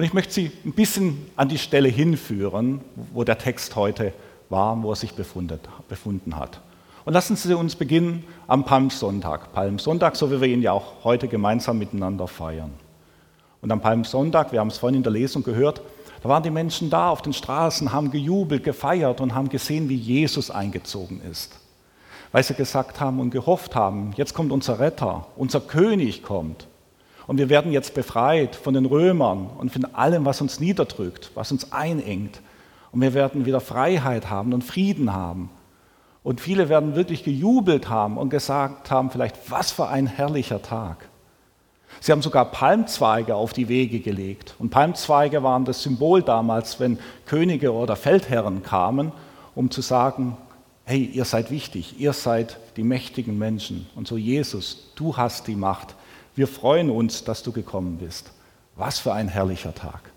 Und ich möchte Sie ein bisschen an die Stelle hinführen, wo der Text heute war, wo er sich befunden hat. Und lassen Sie uns beginnen am Palmsonntag. Palmsonntag, so wie wir ihn ja auch heute gemeinsam miteinander feiern. Und am Palmsonntag, wir haben es vorhin in der Lesung gehört, da waren die Menschen da auf den Straßen, haben gejubelt, gefeiert und haben gesehen, wie Jesus eingezogen ist. Weil sie gesagt haben und gehofft haben, jetzt kommt unser Retter, unser König kommt. Und wir werden jetzt befreit von den Römern und von allem, was uns niederdrückt, was uns einengt. Und wir werden wieder Freiheit haben und Frieden haben. Und viele werden wirklich gejubelt haben und gesagt haben, vielleicht, was für ein herrlicher Tag. Sie haben sogar Palmzweige auf die Wege gelegt. Und Palmzweige waren das Symbol damals, wenn Könige oder Feldherren kamen, um zu sagen, hey, ihr seid wichtig, ihr seid die mächtigen Menschen. Und so Jesus, du hast die Macht. Wir freuen uns, dass du gekommen bist. Was für ein herrlicher Tag.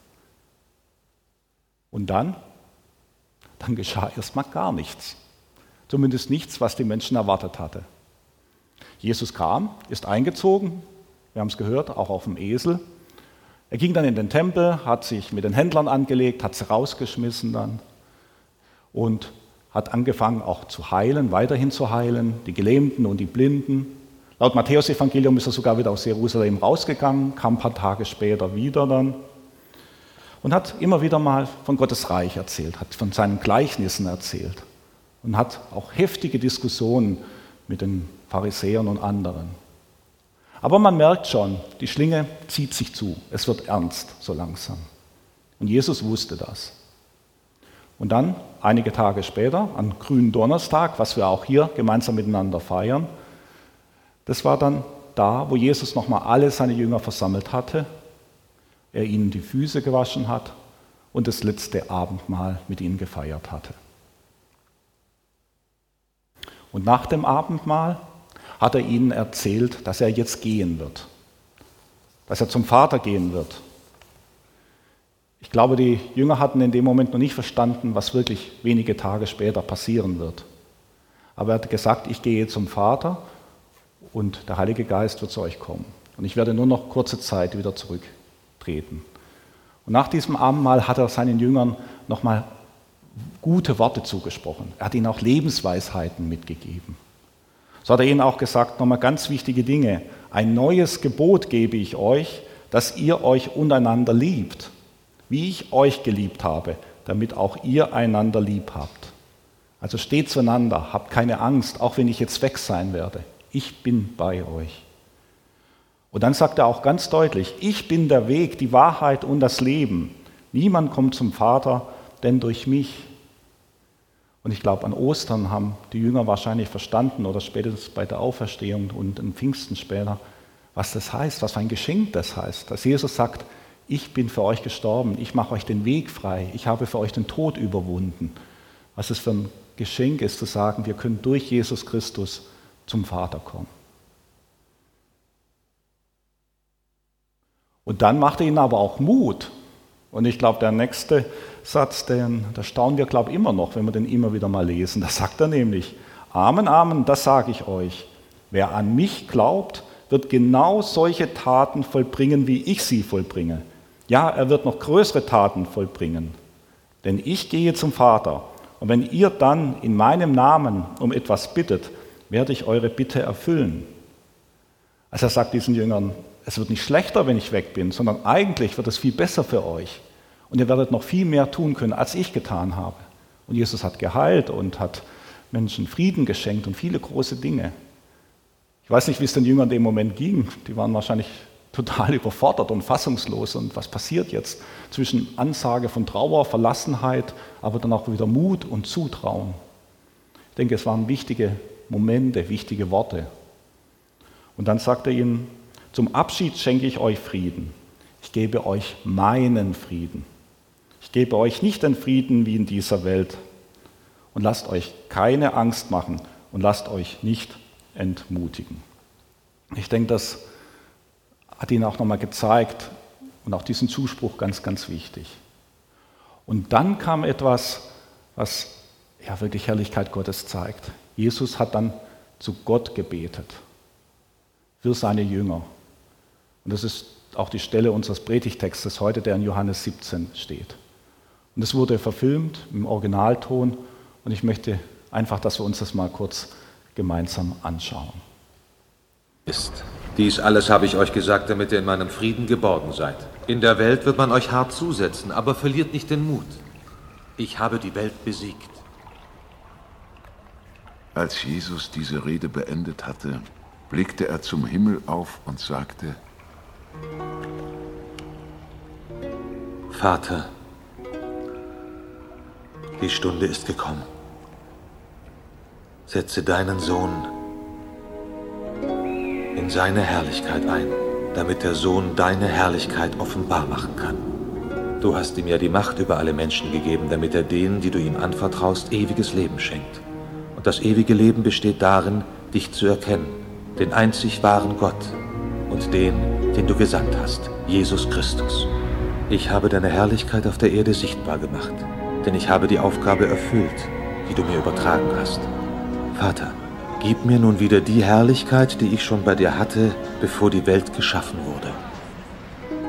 Und dann, dann geschah erstmal gar nichts. Zumindest nichts, was die Menschen erwartet hatte. Jesus kam, ist eingezogen, wir haben es gehört, auch auf dem Esel. Er ging dann in den Tempel, hat sich mit den Händlern angelegt, hat sie rausgeschmissen dann und hat angefangen auch zu heilen, weiterhin zu heilen, die Gelähmten und die Blinden. Laut Matthäus-Evangelium ist er sogar wieder aus Jerusalem rausgegangen, kam ein paar Tage später wieder dann und hat immer wieder mal von Gottes Reich erzählt, hat von seinen Gleichnissen erzählt und hat auch heftige Diskussionen mit den Pharisäern und anderen. Aber man merkt schon, die Schlinge zieht sich zu. Es wird ernst so langsam. Und Jesus wusste das. Und dann, einige Tage später, am grünen Donnerstag, was wir auch hier gemeinsam miteinander feiern, das war dann da, wo Jesus nochmal alle seine Jünger versammelt hatte, er ihnen die Füße gewaschen hat und das letzte Abendmahl mit ihnen gefeiert hatte. Und nach dem Abendmahl hat er ihnen erzählt, dass er jetzt gehen wird, dass er zum Vater gehen wird. Ich glaube, die Jünger hatten in dem Moment noch nicht verstanden, was wirklich wenige Tage später passieren wird. Aber er hat gesagt, ich gehe zum Vater und der Heilige Geist wird zu euch kommen. Und ich werde nur noch kurze Zeit wieder zurücktreten. Und nach diesem Abendmahl hat er seinen Jüngern nochmal gute Worte zugesprochen. Er hat ihnen auch Lebensweisheiten mitgegeben. So hat er ihnen auch gesagt, nochmal ganz wichtige Dinge. Ein neues Gebot gebe ich euch, dass ihr euch untereinander liebt, wie ich euch geliebt habe, damit auch ihr einander lieb habt. Also steht zueinander, habt keine Angst, auch wenn ich jetzt weg sein werde. Ich bin bei euch. Und dann sagt er auch ganz deutlich, ich bin der Weg, die Wahrheit und das Leben. Niemand kommt zum Vater, denn durch mich. Und ich glaube, an Ostern haben die Jünger wahrscheinlich verstanden oder spätestens bei der Auferstehung und in Pfingsten später, was das heißt, was für ein Geschenk das heißt. Dass Jesus sagt, ich bin für euch gestorben, ich mache euch den Weg frei, ich habe für euch den Tod überwunden. Was es für ein Geschenk ist, zu sagen, wir können durch Jesus Christus zum Vater kommen. Und dann macht er ihnen aber auch Mut. Und ich glaube, der nächste Satz, den, da staunen wir, glaube ich, immer noch, wenn wir den immer wieder mal lesen. Da sagt er nämlich, Amen, Amen, das sage ich euch. Wer an mich glaubt, wird genau solche Taten vollbringen, wie ich sie vollbringe. Ja, er wird noch größere Taten vollbringen. Denn ich gehe zum Vater. Und wenn ihr dann in meinem Namen um etwas bittet, werde ich eure Bitte erfüllen. Also er sagt diesen Jüngern, es wird nicht schlechter, wenn ich weg bin, sondern eigentlich wird es viel besser für euch. Und ihr werdet noch viel mehr tun können, als ich getan habe. Und Jesus hat geheilt und hat Menschen Frieden geschenkt und viele große Dinge. Ich weiß nicht, wie es den Jüngern in dem Moment ging. Die waren wahrscheinlich total überfordert und fassungslos. Und was passiert jetzt zwischen Ansage von Trauer, Verlassenheit, aber dann auch wieder Mut und Zutrauen? Ich denke, es waren wichtige Momente, wichtige Worte. Und dann sagt er ihnen, zum Abschied schenke ich euch Frieden. Ich gebe euch meinen Frieden. Ich gebe euch nicht den Frieden wie in dieser Welt. Und lasst euch keine Angst machen und lasst euch nicht entmutigen. Ich denke, das hat Ihnen auch nochmal gezeigt und auch diesen Zuspruch ganz, ganz wichtig. Und dann kam etwas, was ja wirklich Herrlichkeit Gottes zeigt. Jesus hat dann zu Gott gebetet für seine Jünger. Und das ist auch die Stelle unseres Predigtextes heute, der in Johannes 17 steht. Und es wurde verfilmt im Originalton und ich möchte einfach, dass wir uns das mal kurz gemeinsam anschauen. Ist. Dies alles habe ich euch gesagt, damit ihr in meinem Frieden geborgen seid. In der Welt wird man euch hart zusetzen, aber verliert nicht den Mut. Ich habe die Welt besiegt. Als Jesus diese Rede beendet hatte, blickte er zum Himmel auf und sagte, Vater, die Stunde ist gekommen. Setze deinen Sohn in seine Herrlichkeit ein, damit der Sohn deine Herrlichkeit offenbar machen kann. Du hast ihm ja die Macht über alle Menschen gegeben, damit er denen, die du ihm anvertraust, ewiges Leben schenkt. Und das ewige Leben besteht darin, dich zu erkennen, den einzig wahren Gott und den, den du gesandt hast, Jesus Christus. Ich habe deine Herrlichkeit auf der Erde sichtbar gemacht, denn ich habe die Aufgabe erfüllt, die du mir übertragen hast. Vater, gib mir nun wieder die Herrlichkeit, die ich schon bei dir hatte, bevor die Welt geschaffen wurde.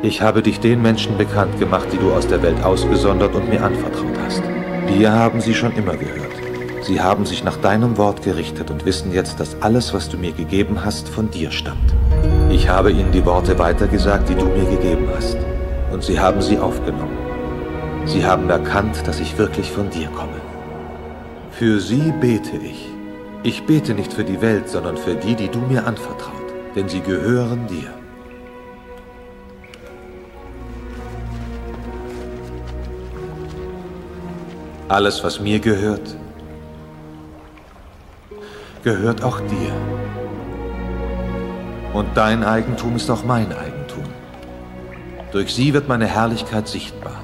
Ich habe dich den Menschen bekannt gemacht, die du aus der Welt ausgesondert und mir anvertraut hast. Wir haben sie schon immer gehört. Sie haben sich nach deinem Wort gerichtet und wissen jetzt, dass alles, was du mir gegeben hast, von dir stammt. Ich habe ihnen die Worte weitergesagt, die du mir gegeben hast. Und sie haben sie aufgenommen. Sie haben erkannt, dass ich wirklich von dir komme. Für sie bete ich. Ich bete nicht für die Welt, sondern für die, die du mir anvertraut, denn sie gehören dir. Alles, was mir gehört, gehört auch dir. Und dein Eigentum ist auch mein Eigentum. Durch sie wird meine Herrlichkeit sichtbar.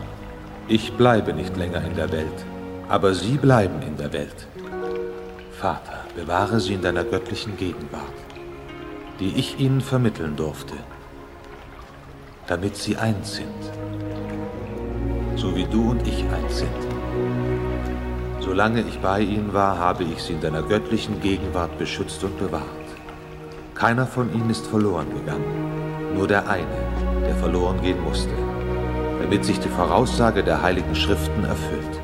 Ich bleibe nicht länger in der Welt, aber sie bleiben in der Welt. Vater, bewahre sie in deiner göttlichen Gegenwart, die ich ihnen vermitteln durfte, damit sie eins sind, so wie du und ich eins sind. Solange ich bei ihnen war, habe ich sie in deiner göttlichen Gegenwart beschützt und bewahrt. Keiner von ihnen ist verloren gegangen, nur der eine, der verloren gehen musste, damit sich die Voraussage der heiligen Schriften erfüllt.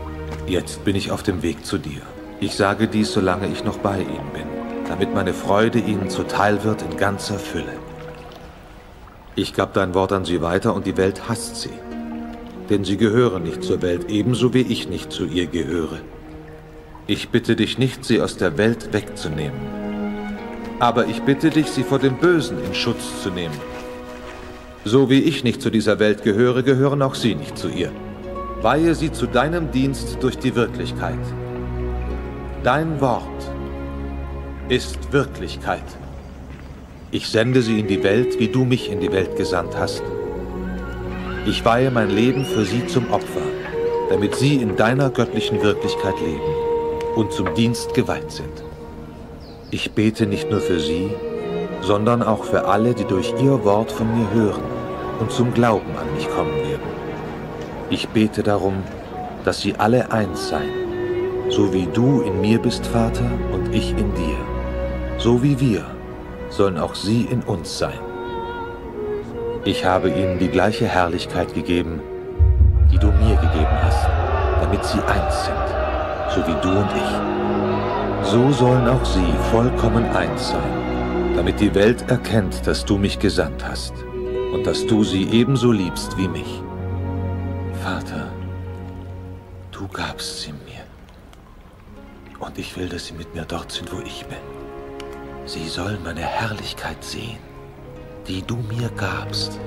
Jetzt bin ich auf dem Weg zu dir. Ich sage dies, solange ich noch bei ihnen bin, damit meine Freude ihnen zuteil wird in ganzer Fülle. Ich gab dein Wort an sie weiter und die Welt hasst sie, denn sie gehören nicht zur Welt, ebenso wie ich nicht zu ihr gehöre. Ich bitte dich nicht, sie aus der Welt wegzunehmen. Aber ich bitte dich, sie vor dem Bösen in Schutz zu nehmen. So wie ich nicht zu dieser Welt gehöre, gehören auch sie nicht zu ihr. Weihe sie zu deinem Dienst durch die Wirklichkeit. Dein Wort ist Wirklichkeit. Ich sende sie in die Welt, wie du mich in die Welt gesandt hast. Ich weihe mein Leben für sie zum Opfer, damit sie in deiner göttlichen Wirklichkeit leben und zum Dienst geweiht sind. Ich bete nicht nur für sie, sondern auch für alle, die durch ihr Wort von mir hören und zum Glauben an mich kommen werden. Ich bete darum, dass sie alle eins seien, so wie du in mir bist, Vater, und ich in dir. So wie wir sollen auch sie in uns sein. Ich habe ihnen die gleiche Herrlichkeit gegeben, die du mir gegeben hast, damit sie eins sind so wie du und ich. So sollen auch sie vollkommen eins sein, damit die Welt erkennt, dass du mich gesandt hast und dass du sie ebenso liebst wie mich. Vater, du gabst sie mir. Und ich will, dass sie mit mir dort sind, wo ich bin. Sie sollen meine Herrlichkeit sehen, die du mir gabst,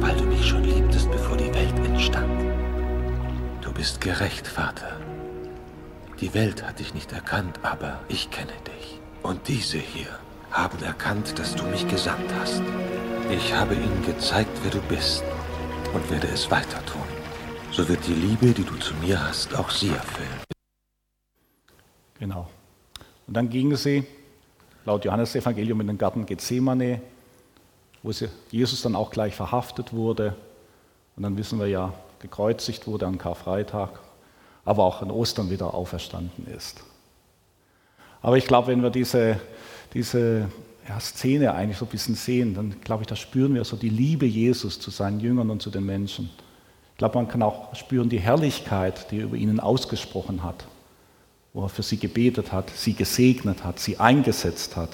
weil du mich schon liebtest, bevor die Welt entstand. Du bist gerecht, Vater. Die Welt hat dich nicht erkannt, aber ich kenne dich. Und diese hier haben erkannt, dass du mich gesandt hast. Ich habe ihnen gezeigt, wer du bist und werde es weiter tun. So wird die Liebe, die du zu mir hast, auch sie erfüllen. Genau. Und dann gingen sie, laut Johannes Evangelium, in den Garten Gethsemane, wo Jesus dann auch gleich verhaftet wurde. Und dann wissen wir ja, gekreuzigt wurde am Karfreitag aber auch an Ostern wieder auferstanden ist. Aber ich glaube, wenn wir diese, diese ja, Szene eigentlich so ein bisschen sehen, dann glaube ich, da spüren wir so die Liebe Jesus zu seinen Jüngern und zu den Menschen. Ich glaube, man kann auch spüren die Herrlichkeit, die er über ihnen ausgesprochen hat, wo er für sie gebetet hat, sie gesegnet hat, sie eingesetzt hat.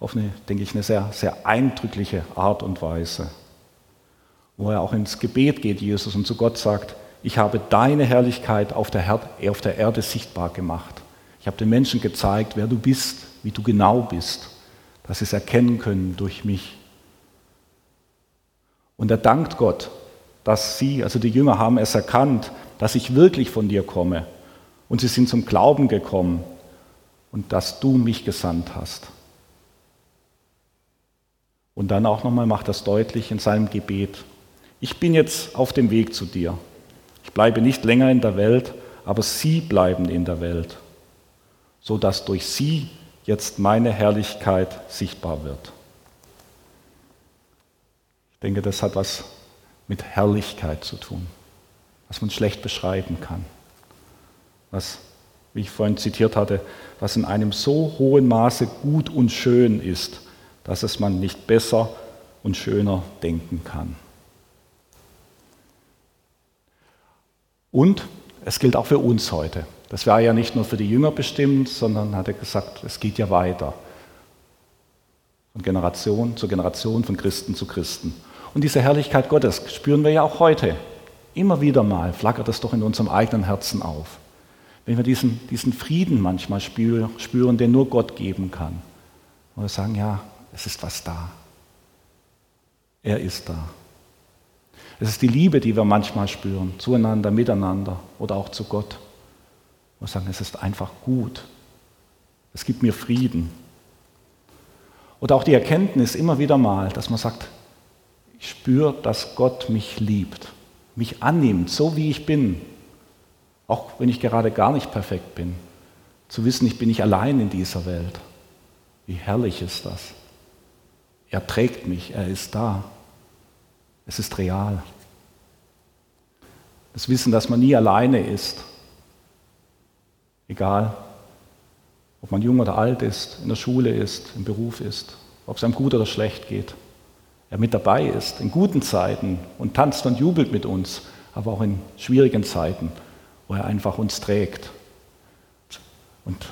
Auf eine, denke ich, eine sehr, sehr eindrückliche Art und Weise. Wo er auch ins Gebet geht, Jesus, und zu Gott sagt, ich habe deine Herrlichkeit auf der, auf der Erde sichtbar gemacht. Ich habe den Menschen gezeigt, wer du bist, wie du genau bist dass sie es erkennen können durch mich. Und er dankt Gott, dass sie, also die Jünger haben es erkannt, dass ich wirklich von dir komme. Und sie sind zum Glauben gekommen und dass du mich gesandt hast. Und dann auch nochmal macht das deutlich in seinem Gebet. Ich bin jetzt auf dem Weg zu dir. Bleibe nicht länger in der Welt, aber sie bleiben in der Welt, so dass durch sie jetzt meine Herrlichkeit sichtbar wird. Ich denke, das hat was mit Herrlichkeit zu tun, was man schlecht beschreiben kann. Was, wie ich vorhin zitiert hatte, was in einem so hohen Maße gut und schön ist, dass es man nicht besser und schöner denken kann. Und es gilt auch für uns heute. Das war ja nicht nur für die Jünger bestimmt, sondern hat er gesagt, es geht ja weiter. Von Generation zu Generation, von Christen zu Christen. Und diese Herrlichkeit Gottes spüren wir ja auch heute. Immer wieder mal flackert es doch in unserem eigenen Herzen auf. Wenn wir diesen, diesen Frieden manchmal spüren, den nur Gott geben kann. Und wir sagen, ja, es ist was da. Er ist da. Es ist die Liebe, die wir manchmal spüren, zueinander, miteinander oder auch zu Gott. Muss sagen, es ist einfach gut. Es gibt mir Frieden. Oder auch die Erkenntnis immer wieder mal, dass man sagt, ich spüre, dass Gott mich liebt, mich annimmt, so wie ich bin, auch wenn ich gerade gar nicht perfekt bin. Zu wissen, ich bin nicht allein in dieser Welt. Wie herrlich ist das? Er trägt mich, er ist da. Es ist real. Das Wissen, dass man nie alleine ist, Egal, ob man jung oder alt ist, in der Schule ist, im Beruf ist, ob es einem gut oder schlecht geht. Er mit dabei ist, in guten Zeiten und tanzt und jubelt mit uns, aber auch in schwierigen Zeiten, wo er einfach uns trägt. Und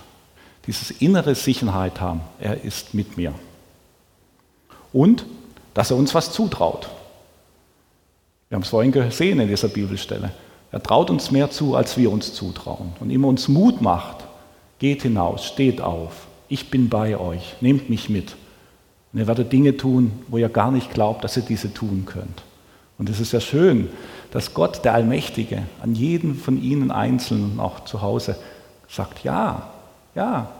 dieses innere Sicherheit haben, er ist mit mir. Und dass er uns was zutraut. Wir haben es vorhin gesehen in dieser Bibelstelle. Er traut uns mehr zu, als wir uns zutrauen. Und immer uns Mut macht, geht hinaus, steht auf, ich bin bei euch, nehmt mich mit. Und ihr werdet Dinge tun, wo ihr gar nicht glaubt, dass ihr diese tun könnt. Und es ist ja schön, dass Gott, der Allmächtige, an jeden von Ihnen einzeln, auch zu Hause, sagt, ja, ja,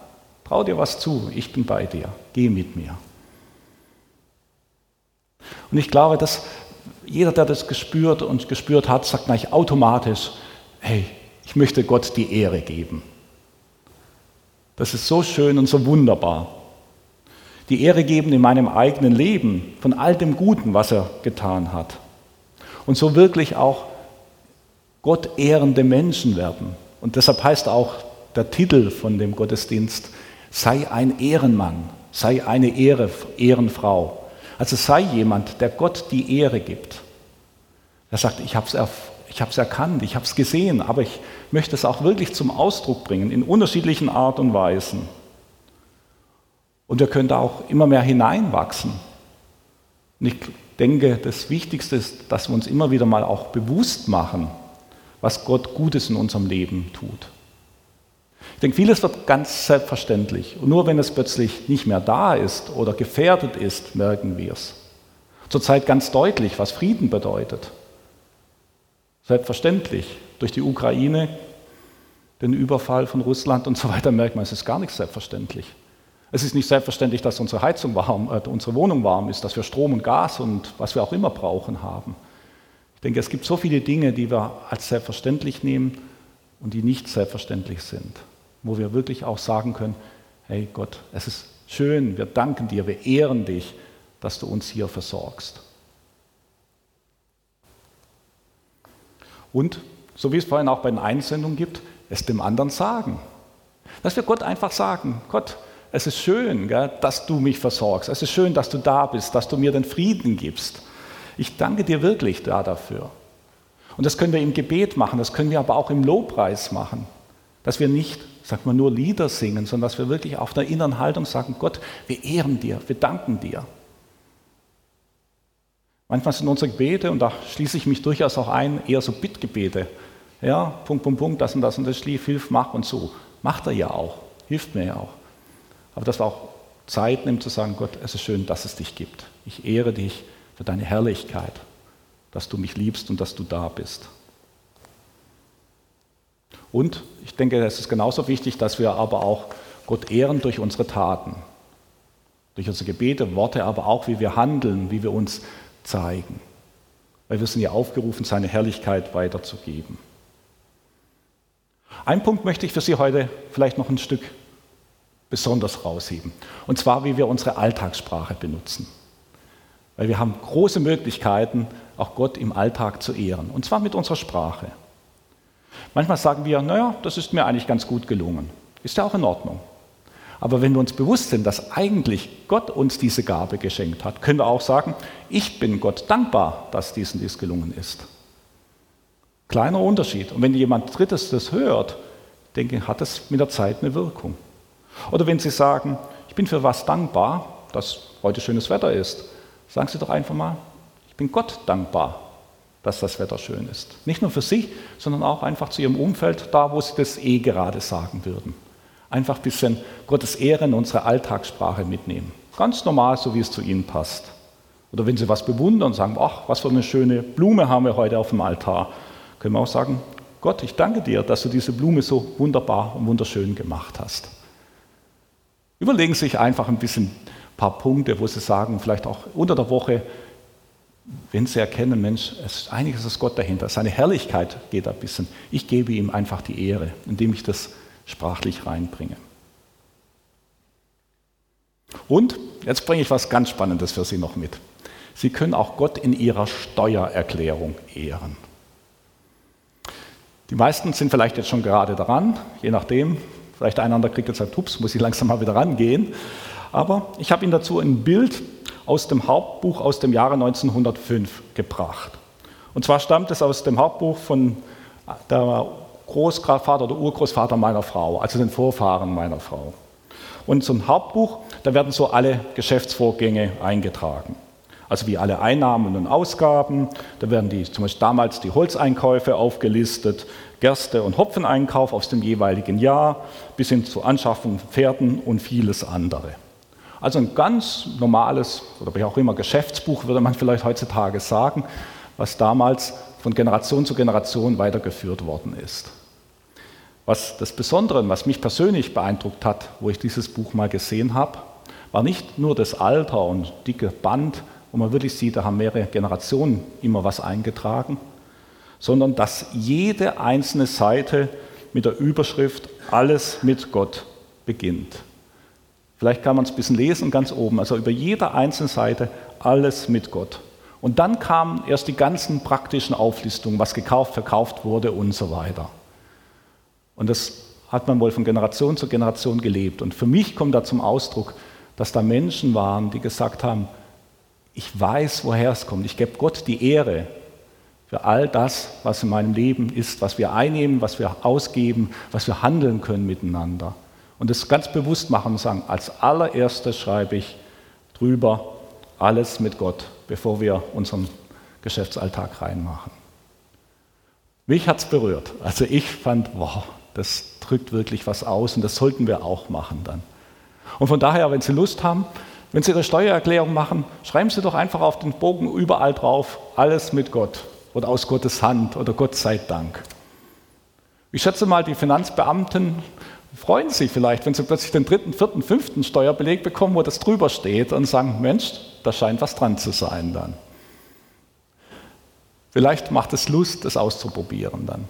trau dir was zu, ich bin bei dir, geh mit mir. Und ich glaube, dass jeder, der das gespürt und gespürt hat, sagt gleich automatisch, hey, ich möchte Gott die Ehre geben. Das ist so schön und so wunderbar. Die Ehre geben in meinem eigenen Leben von all dem Guten, was er getan hat. Und so wirklich auch Gott ehrende Menschen werden. Und deshalb heißt auch der Titel von dem Gottesdienst, sei ein Ehrenmann, sei eine Ehre, Ehrenfrau. Also sei jemand, der Gott die Ehre gibt. Er sagt, ich habe es ich hab's erkannt, ich habe es gesehen, aber ich möchte es auch wirklich zum Ausdruck bringen, in unterschiedlichen Art und Weisen. Und wir können da auch immer mehr hineinwachsen. Und ich denke, das Wichtigste ist, dass wir uns immer wieder mal auch bewusst machen, was Gott Gutes in unserem Leben tut. Ich denke, vieles wird ganz selbstverständlich. Und nur wenn es plötzlich nicht mehr da ist oder gefährdet ist, merken wir es. Zurzeit ganz deutlich, was Frieden bedeutet. Selbstverständlich. Durch die Ukraine, den Überfall von Russland und so weiter merkt man, es ist gar nicht selbstverständlich. Es ist nicht selbstverständlich, dass unsere Heizung warm, äh, unsere Wohnung warm ist, dass wir Strom und Gas und was wir auch immer brauchen haben. Ich denke, es gibt so viele Dinge, die wir als selbstverständlich nehmen und die nicht selbstverständlich sind wo wir wirklich auch sagen können, hey Gott, es ist schön, wir danken dir, wir ehren dich, dass du uns hier versorgst. Und, so wie es vorhin auch bei den Einsendungen gibt, es dem anderen sagen. Dass wir Gott einfach sagen, Gott, Es ist schön, dass du mich versorgst. Es ist schön, dass du da bist, dass du mir den Frieden gibst. Ich danke dir wirklich da dafür. Und das können wir im Gebet machen, das können wir aber auch im Lobpreis machen. Dass wir nicht, sagt man, nur Lieder singen, sondern dass wir wirklich auf der inneren Haltung sagen, Gott, wir ehren dir, wir danken dir. Manchmal sind unsere Gebete, und da schließe ich mich durchaus auch ein, eher so Bittgebete. Ja, Punkt, Punkt, Punkt, das und das und das, schlief, hilf, mach und so. Macht er ja auch, hilft mir ja auch. Aber dass wir auch Zeit nehmen zu sagen, Gott, es ist schön, dass es dich gibt. Ich ehre dich für deine Herrlichkeit, dass du mich liebst und dass du da bist. Und ich denke, es ist genauso wichtig, dass wir aber auch Gott ehren durch unsere Taten, durch unsere Gebete, Worte, aber auch wie wir handeln, wie wir uns zeigen. Weil wir sind ja aufgerufen, seine Herrlichkeit weiterzugeben. Ein Punkt möchte ich für Sie heute vielleicht noch ein Stück besonders rausheben. Und zwar, wie wir unsere Alltagssprache benutzen. Weil wir haben große Möglichkeiten, auch Gott im Alltag zu ehren. Und zwar mit unserer Sprache. Manchmal sagen wir, naja, das ist mir eigentlich ganz gut gelungen. Ist ja auch in Ordnung. Aber wenn wir uns bewusst sind, dass eigentlich Gott uns diese Gabe geschenkt hat, können wir auch sagen, ich bin Gott dankbar, dass diesen dies gelungen ist. Kleiner Unterschied. Und wenn jemand Drittes das hört, denke hat es mit der Zeit eine Wirkung. Oder wenn Sie sagen, ich bin für was dankbar, dass heute schönes Wetter ist, sagen Sie doch einfach mal, ich bin Gott dankbar, dass das Wetter schön ist. Nicht nur für Sie, sondern auch einfach zu Ihrem Umfeld, da wo Sie das eh gerade sagen würden. Einfach ein bisschen Gottes Ehre in unsere Alltagssprache mitnehmen. Ganz normal, so wie es zu Ihnen passt. Oder wenn Sie was bewundern und sagen, ach, was für eine schöne Blume haben wir heute auf dem Altar, können wir auch sagen, Gott, ich danke dir, dass du diese Blume so wunderbar und wunderschön gemacht hast. Überlegen Sie sich einfach ein bisschen ein paar Punkte, wo Sie sagen, vielleicht auch unter der Woche, wenn Sie erkennen, Mensch, es ist einiges ist Gott dahinter, seine Herrlichkeit geht ein bisschen. Ich gebe ihm einfach die Ehre, indem ich das sprachlich reinbringe. Und jetzt bringe ich was ganz Spannendes für Sie noch mit. Sie können auch Gott in Ihrer Steuererklärung ehren. Die meisten sind vielleicht jetzt schon gerade daran, je nachdem. Vielleicht einander kriegt jetzt sagt, ups, muss ich langsam mal wieder rangehen. Aber ich habe Ihnen dazu ein Bild aus dem Hauptbuch aus dem Jahre 1905 gebracht. Und zwar stammt es aus dem Hauptbuch von der Großvater oder Urgroßvater meiner Frau, also den Vorfahren meiner Frau. Und ein Hauptbuch, da werden so alle Geschäftsvorgänge eingetragen. Also wie alle Einnahmen und Ausgaben, da werden die, zum Beispiel damals die Holzeinkäufe aufgelistet, Gerste- und Hopfeneinkauf aus dem jeweiligen Jahr, bis hin zur Anschaffung von Pferden und vieles andere. Also ein ganz normales, oder wie auch immer, Geschäftsbuch würde man vielleicht heutzutage sagen, was damals von Generation zu Generation weitergeführt worden ist. Was das Besondere, was mich persönlich beeindruckt hat, wo ich dieses Buch mal gesehen habe, war nicht nur das Alter und dicke Band, wo man wirklich sieht, da haben mehrere Generationen immer was eingetragen, sondern dass jede einzelne Seite mit der Überschrift Alles mit Gott beginnt. Vielleicht kann man es ein bisschen lesen ganz oben, also über jede einzelne Seite Alles mit Gott. Und dann kamen erst die ganzen praktischen Auflistungen, was gekauft, verkauft wurde und so weiter. Und das hat man wohl von Generation zu Generation gelebt. Und für mich kommt da zum Ausdruck, dass da Menschen waren, die gesagt haben, ich weiß, woher es kommt. Ich gebe Gott die Ehre für all das, was in meinem Leben ist, was wir einnehmen, was wir ausgeben, was wir handeln können miteinander. Und das ganz bewusst machen und sagen, als allererstes schreibe ich drüber alles mit Gott, bevor wir unseren Geschäftsalltag reinmachen. Mich hat es berührt. Also ich fand, wow, das drückt wirklich was aus und das sollten wir auch machen dann. Und von daher, wenn Sie Lust haben, wenn Sie Ihre Steuererklärung machen, schreiben Sie doch einfach auf den Bogen überall drauf, alles mit Gott oder aus Gottes Hand oder Gott sei Dank. Ich schätze mal, die Finanzbeamten freuen sich vielleicht, wenn sie plötzlich den dritten, vierten, fünften Steuerbeleg bekommen, wo das drüber steht und sagen, Mensch, da scheint was dran zu sein dann. Vielleicht macht es Lust, das auszuprobieren dann.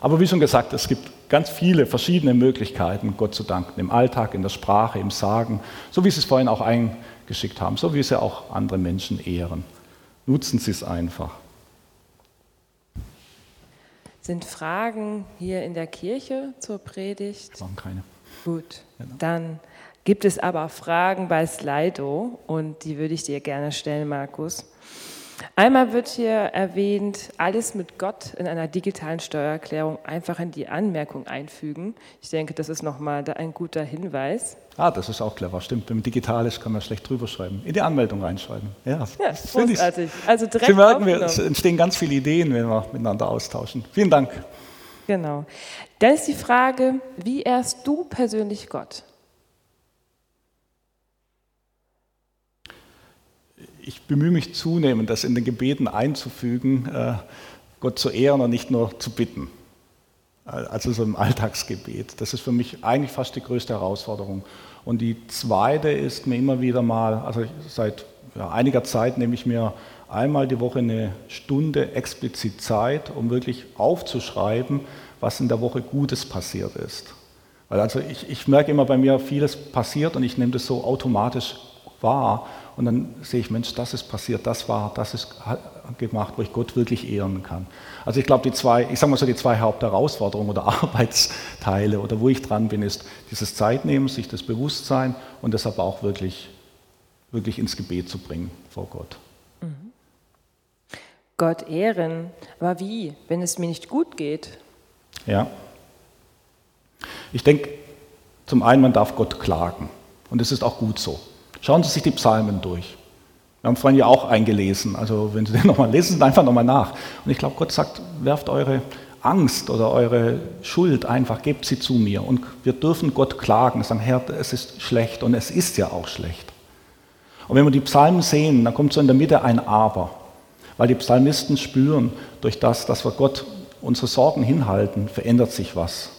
Aber wie schon gesagt, es gibt ganz viele verschiedene Möglichkeiten, Gott zu danken, im Alltag, in der Sprache, im Sagen, so wie Sie es vorhin auch eingeschickt haben, so wie Sie auch andere Menschen ehren. Nutzen Sie es einfach. Sind Fragen hier in der Kirche zur Predigt? Waren keine. Gut, genau. dann gibt es aber Fragen bei Slido und die würde ich dir gerne stellen, Markus. Einmal wird hier erwähnt, alles mit Gott in einer digitalen Steuererklärung einfach in die Anmerkung einfügen. Ich denke, das ist nochmal ein guter Hinweis. Ah, das ist auch clever, stimmt. Wenn man digital ist, kann man schlecht drüber schreiben. In die Anmeldung reinschreiben. Ja, ja großartig. Also direkt Sie merken, wir, es entstehen ganz viele Ideen, wenn wir miteinander austauschen. Vielen Dank. Genau. Dann ist die Frage, wie ehrst du persönlich Gott? Ich bemühe mich zunehmend, das in den Gebeten einzufügen, äh, Gott zu ehren und nicht nur zu bitten. Also so im Alltagsgebet. Das ist für mich eigentlich fast die größte Herausforderung. Und die zweite ist mir immer wieder mal, also seit einiger Zeit nehme ich mir einmal die Woche eine Stunde explizit Zeit, um wirklich aufzuschreiben, was in der Woche Gutes passiert ist. Weil also ich, ich merke immer bei mir, vieles passiert und ich nehme das so automatisch wahr. Und dann sehe ich, Mensch, das ist passiert, das war, das ist gemacht, wo ich Gott wirklich ehren kann. Also ich glaube, die zwei, ich sage mal so, die zwei Hauptherausforderungen oder Arbeitsteile oder wo ich dran bin, ist dieses Zeitnehmen, sich das Bewusstsein und deshalb auch wirklich, wirklich ins Gebet zu bringen vor Gott. Mhm. Gott ehren, aber wie, wenn es mir nicht gut geht? Ja. Ich denke, zum einen, man darf Gott klagen und es ist auch gut so. Schauen Sie sich die Psalmen durch. Wir haben vorhin ja auch eingelesen, also wenn Sie den nochmal lesen, einfach nochmal nach. Und ich glaube, Gott sagt, werft eure Angst oder eure Schuld einfach, gebt sie zu mir. Und wir dürfen Gott klagen, sagen, Herr, es ist schlecht und es ist ja auch schlecht. Und wenn wir die Psalmen sehen, dann kommt so in der Mitte ein Aber, weil die Psalmisten spüren, durch das, dass wir Gott unsere Sorgen hinhalten, verändert sich was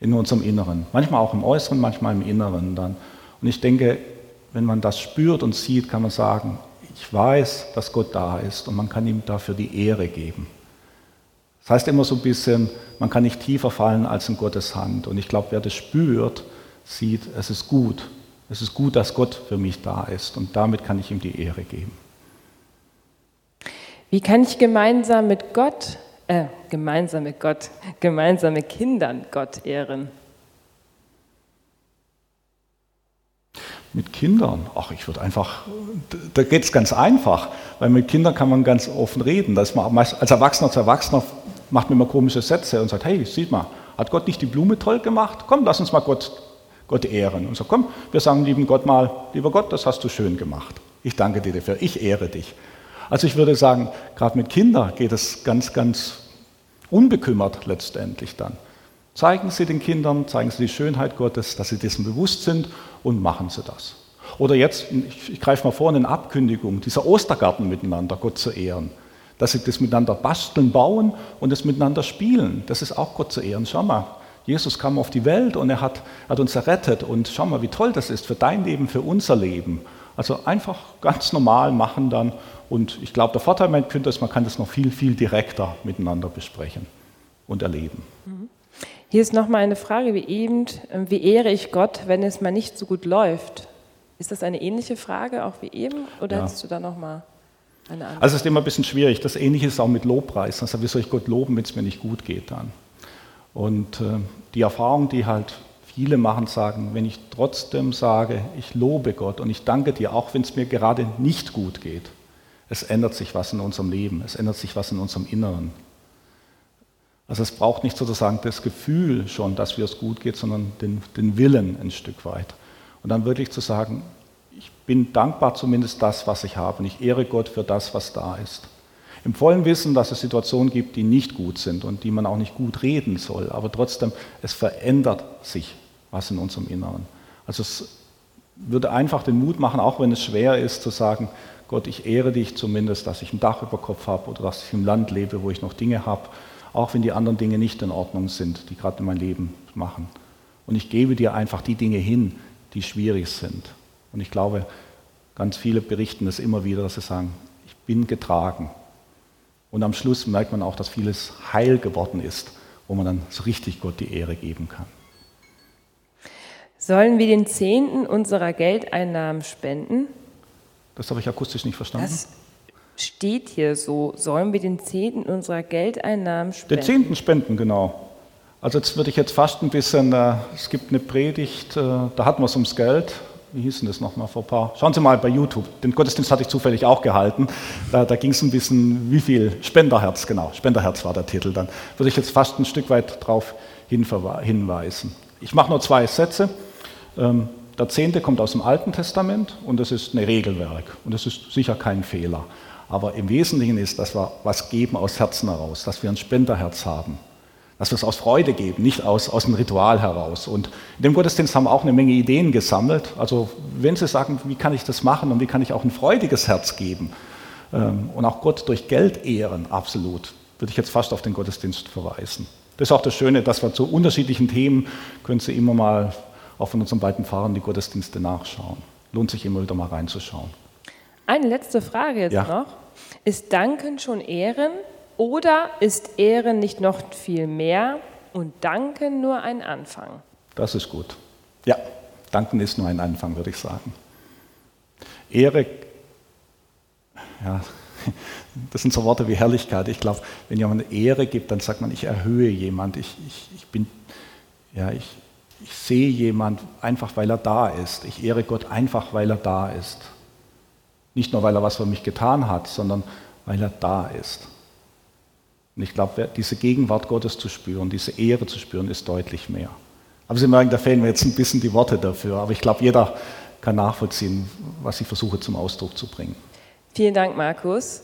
in unserem Inneren. Manchmal auch im Äußeren, manchmal im Inneren dann. Und ich denke, wenn man das spürt und sieht, kann man sagen, ich weiß, dass Gott da ist und man kann ihm dafür die Ehre geben. Das heißt immer so ein bisschen, man kann nicht tiefer fallen als in Gottes Hand. Und ich glaube, wer das spürt, sieht, es ist gut. Es ist gut, dass Gott für mich da ist und damit kann ich ihm die Ehre geben. Wie kann ich gemeinsam mit Gott, äh, gemeinsam mit Gott, gemeinsam mit Kindern Gott ehren? Mit Kindern, ach, ich würde einfach, da geht es ganz einfach, weil mit Kindern kann man ganz offen reden. Dass man als Erwachsener zu Erwachsener macht man immer komische Sätze und sagt, hey, sieht mal, hat Gott nicht die Blume toll gemacht? Komm, lass uns mal Gott, Gott ehren. Und so, komm, wir sagen lieben Gott mal, lieber Gott, das hast du schön gemacht. Ich danke dir dafür, ich ehre dich. Also ich würde sagen, gerade mit Kindern geht es ganz, ganz unbekümmert letztendlich dann. Zeigen Sie den Kindern, zeigen Sie die Schönheit Gottes, dass sie dessen bewusst sind und machen Sie das. Oder jetzt, ich, greife mal vor, eine Abkündigung, dieser Ostergarten miteinander, Gott zu ehren. Dass Sie das miteinander basteln, bauen und das miteinander spielen. Das ist auch Gott zu ehren. Schau mal, Jesus kam auf die Welt und er hat, hat uns errettet. Und schau mal, wie toll das ist für dein Leben, für unser Leben. Also einfach ganz normal machen dann. Und ich glaube, der Vorteil man könnte ist, man kann das noch viel, viel direkter miteinander besprechen und erleben. Mhm. Hier ist nochmal eine Frage wie eben, ähm, wie ehre ich Gott, wenn es mal nicht so gut läuft? Ist das eine ähnliche Frage auch wie eben oder ja. hättest du da nochmal eine andere? Also es ist immer ein bisschen schwierig. Das Ähnliche ist auch mit Lobpreis. Also wie soll ich Gott loben, wenn es mir nicht gut geht dann? Und äh, die Erfahrung, die halt viele machen, sagen, wenn ich trotzdem sage, ich lobe Gott und ich danke dir, auch wenn es mir gerade nicht gut geht, es ändert sich was in unserem Leben, es ändert sich was in unserem Inneren. Also es braucht nicht sozusagen das Gefühl schon, dass mir es gut geht, sondern den, den Willen ein Stück weit. Und dann wirklich zu sagen, ich bin dankbar zumindest das, was ich habe und ich ehre Gott für das, was da ist. Im vollen Wissen, dass es Situationen gibt, die nicht gut sind und die man auch nicht gut reden soll, aber trotzdem, es verändert sich was in unserem Inneren. Also es würde einfach den Mut machen, auch wenn es schwer ist, zu sagen, Gott, ich ehre dich zumindest, dass ich ein Dach über Kopf habe oder dass ich im Land lebe, wo ich noch Dinge habe auch wenn die anderen Dinge nicht in Ordnung sind, die gerade in mein Leben machen. Und ich gebe dir einfach die Dinge hin, die schwierig sind. Und ich glaube, ganz viele berichten das immer wieder, dass sie sagen, ich bin getragen. Und am Schluss merkt man auch, dass vieles heil geworden ist, wo man dann so richtig Gott die Ehre geben kann. Sollen wir den Zehnten unserer Geldeinnahmen spenden? Das habe ich akustisch nicht verstanden. Das steht hier so, sollen wir den Zehnten unserer Geldeinnahmen spenden? Den Zehnten spenden, genau. Also jetzt würde ich jetzt fast ein bisschen, äh, es gibt eine Predigt, äh, da hatten wir es ums Geld. Wie hieß denn das nochmal vor ein paar? Schauen Sie mal bei YouTube. Den Gottesdienst hatte ich zufällig auch gehalten. Da, da ging es ein bisschen, wie viel? Spenderherz, genau. Spenderherz war der Titel. Dann würde ich jetzt fast ein Stück weit darauf hinweisen. Ich mache nur zwei Sätze. Ähm, der Zehnte kommt aus dem Alten Testament und das ist ein Regelwerk und das ist sicher kein Fehler. Aber im Wesentlichen ist, dass wir was geben aus Herzen heraus, dass wir ein Spenderherz haben, dass wir es aus Freude geben, nicht aus, aus dem Ritual heraus. Und in dem Gottesdienst haben wir auch eine Menge Ideen gesammelt. Also wenn Sie sagen, wie kann ich das machen und wie kann ich auch ein freudiges Herz geben ähm, und auch Gott durch Geld ehren, absolut, würde ich jetzt fast auf den Gottesdienst verweisen. Das ist auch das Schöne, dass wir zu unterschiedlichen Themen, können Sie immer mal auch von unseren beiden Fahrern die Gottesdienste nachschauen. Lohnt sich immer wieder mal reinzuschauen. Eine letzte Frage jetzt Ja. noch. Ist Danken schon Ehren oder ist Ehren nicht noch viel mehr und Danken nur ein Anfang? Das ist gut. Ja, danken ist nur ein Anfang, würde ich sagen. Ehre, ja, das sind so Worte wie Herrlichkeit. Ich glaube, wenn jemand Ehre gibt, dann sagt man, ich erhöhe jemand. Ich, ich, ich bin, ja, ich, ich sehe jemand einfach, weil er da ist. Ich ehre Gott einfach, weil er da ist. Nicht nur, weil er was für mich getan hat, sondern weil er da ist. Und ich glaube, diese Gegenwart Gottes zu spüren, diese Ehre zu spüren, ist deutlich mehr. Aber Sie merken, da fehlen mir jetzt ein bisschen die Worte dafür. Aber ich glaube, jeder kann nachvollziehen, was ich versuche zum Ausdruck zu bringen. Vielen Dank, Markus.